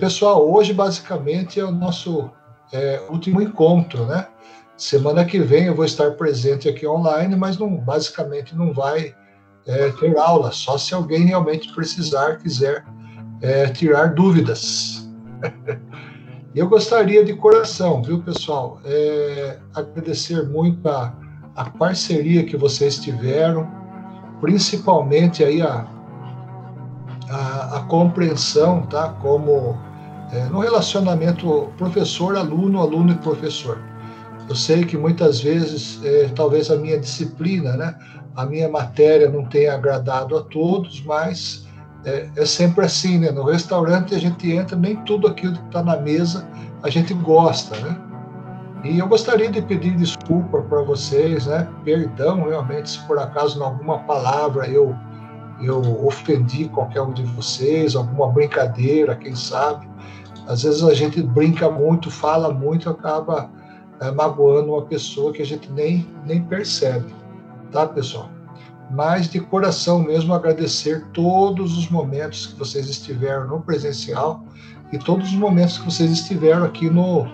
pessoal, hoje basicamente é o nosso é, último encontro, né? Semana que vem eu vou estar presente aqui online, mas não, basicamente não vai é, ter aula, só se alguém realmente precisar, quiser é, tirar dúvidas. eu gostaria de coração, viu, pessoal, é, agradecer muito a, a parceria que vocês tiveram, principalmente aí a, a, a compreensão, tá? Como é, no relacionamento professor-aluno, aluno e professor. Eu sei que muitas vezes, é, talvez a minha disciplina, né, a minha matéria não tenha agradado a todos, mas é, é sempre assim, né? No restaurante a gente entra, nem tudo aquilo que está na mesa a gente gosta, né? E eu gostaria de pedir desculpa para vocês, né? Perdão realmente se por acaso em alguma palavra eu eu ofendi qualquer um de vocês, alguma brincadeira, quem sabe. Às vezes a gente brinca muito, fala muito, acaba é, magoando uma pessoa que a gente nem, nem percebe, tá, pessoal? Mas de coração mesmo agradecer todos os momentos que vocês estiveram no presencial e todos os momentos que vocês estiveram aqui no,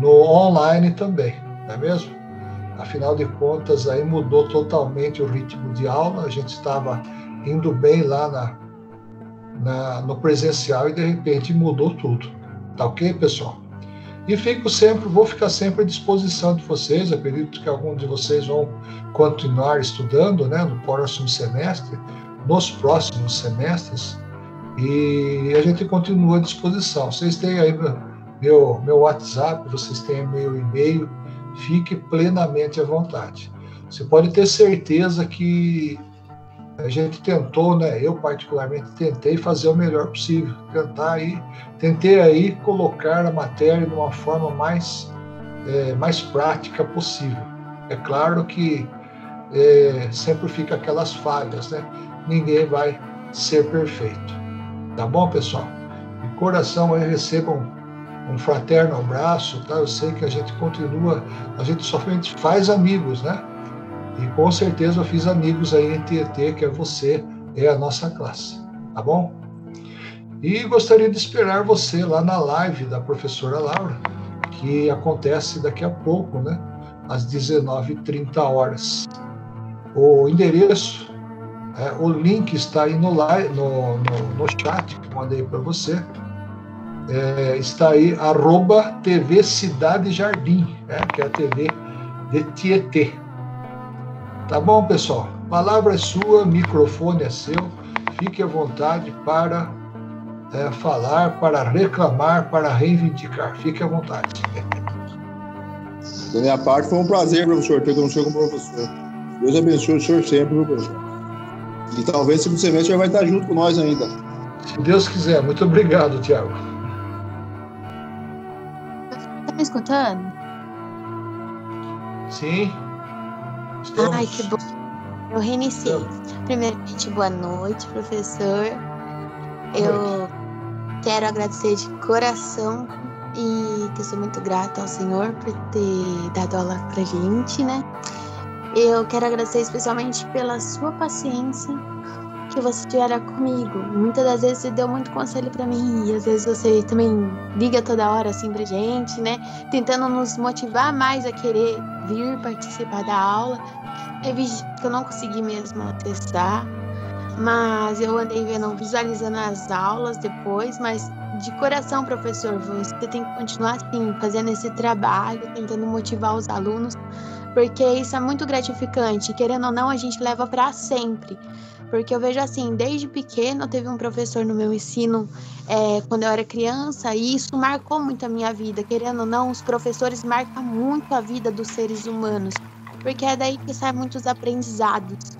no online também, não é mesmo? Afinal de contas, aí mudou totalmente o ritmo de aula, a gente estava indo bem lá na, na, no presencial e de repente mudou tudo. Tá ok, pessoal? E fico sempre, vou ficar sempre à disposição de vocês. Acredito que alguns de vocês vão continuar estudando, né, no próximo semestre, nos próximos semestres, e a gente continua à disposição. Vocês têm aí meu, meu WhatsApp, vocês têm meu e-mail, fique plenamente à vontade. Você pode ter certeza que a gente tentou, né? Eu particularmente tentei fazer o melhor possível, tentar aí, tentei aí colocar a matéria de uma forma mais é, mais prática possível. É claro que é, sempre fica aquelas falhas, né? Ninguém vai ser perfeito. Tá bom, pessoal? De coração aí recebam um fraterno abraço, tá? Eu sei que a gente continua, a gente somente faz amigos, né? E com certeza eu fiz amigos aí em Tietê, que é você, é a nossa classe, tá bom? E gostaria de esperar você lá na live da professora Laura, que acontece daqui a pouco, né? Às 19h30 horas. O endereço, é, o link está aí no, live, no, no, no chat que mandei para você. É, está aí, arroba TV Cidade Jardim, é, que é a TV de Tietê. Tá bom, pessoal? Palavra é sua, microfone é seu. Fique à vontade para é, falar, para reclamar, para reivindicar. Fique à vontade. Da minha parte, foi um prazer, professor, ter com o senhor como professor. Deus abençoe o senhor sempre, viu, professor? E talvez segundo semestre já vai estar junto com nós ainda. Se Deus quiser. Muito obrigado, Tiago. Tá me escutando? Sim. Estamos. Ai, que bom. Eu reiniciei. Primeiramente, boa noite, professor. Eu quero agradecer de coração e que sou muito grata ao Senhor por ter dado aula pra gente, né? Eu quero agradecer especialmente pela sua paciência que você tiver comigo. Muitas das vezes você deu muito conselho para mim e às vezes você também liga toda hora assim pra gente, né? Tentando nos motivar mais a querer vir participar da aula. Teve que eu não consegui mesmo acessar, mas eu andei vendo, visualizando as aulas depois, mas de coração, professor, você tem que continuar assim, fazendo esse trabalho, tentando motivar os alunos, porque isso é muito gratificante. Querendo ou não, a gente leva para sempre. Porque eu vejo assim, desde pequeno teve um professor no meu ensino é, quando eu era criança e isso marcou muito a minha vida. Querendo ou não, os professores marcam muito a vida dos seres humanos, porque é daí que saem muitos aprendizados.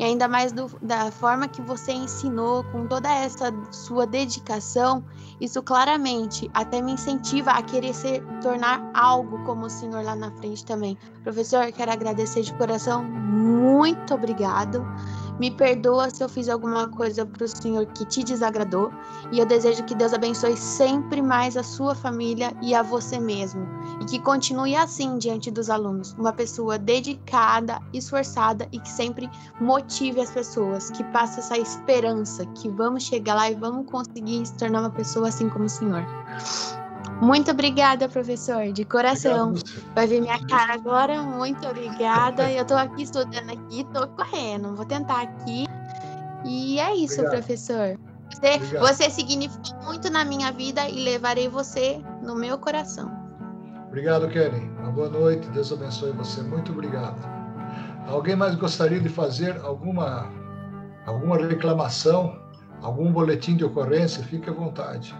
E ainda mais do, da forma que você ensinou, com toda essa sua dedicação, isso claramente até me incentiva a querer se tornar algo como o senhor lá na frente também. Professor, quero agradecer de coração, muito obrigado Me perdoa se eu fiz alguma coisa para o Senhor que te desagradou. E eu desejo que Deus abençoe sempre mais a sua família e a você mesmo. E que continue assim diante dos alunos. Uma pessoa dedicada, esforçada e que sempre motive as pessoas. Que passe essa esperança que vamos chegar lá e vamos conseguir se tornar uma pessoa assim como o Senhor. Muito obrigada, professor, de coração. Vai ver minha cara agora. Muito obrigada. Eu estou aqui estudando aqui, estou correndo. Vou tentar aqui. E é isso, Obrigado. professor. Você, você significa muito na minha vida e levarei você no meu coração. Obrigado, Kenny. Uma boa noite. Deus abençoe você. Muito obrigado. Alguém mais gostaria de fazer alguma, alguma reclamação, algum boletim de ocorrência? Fique à vontade.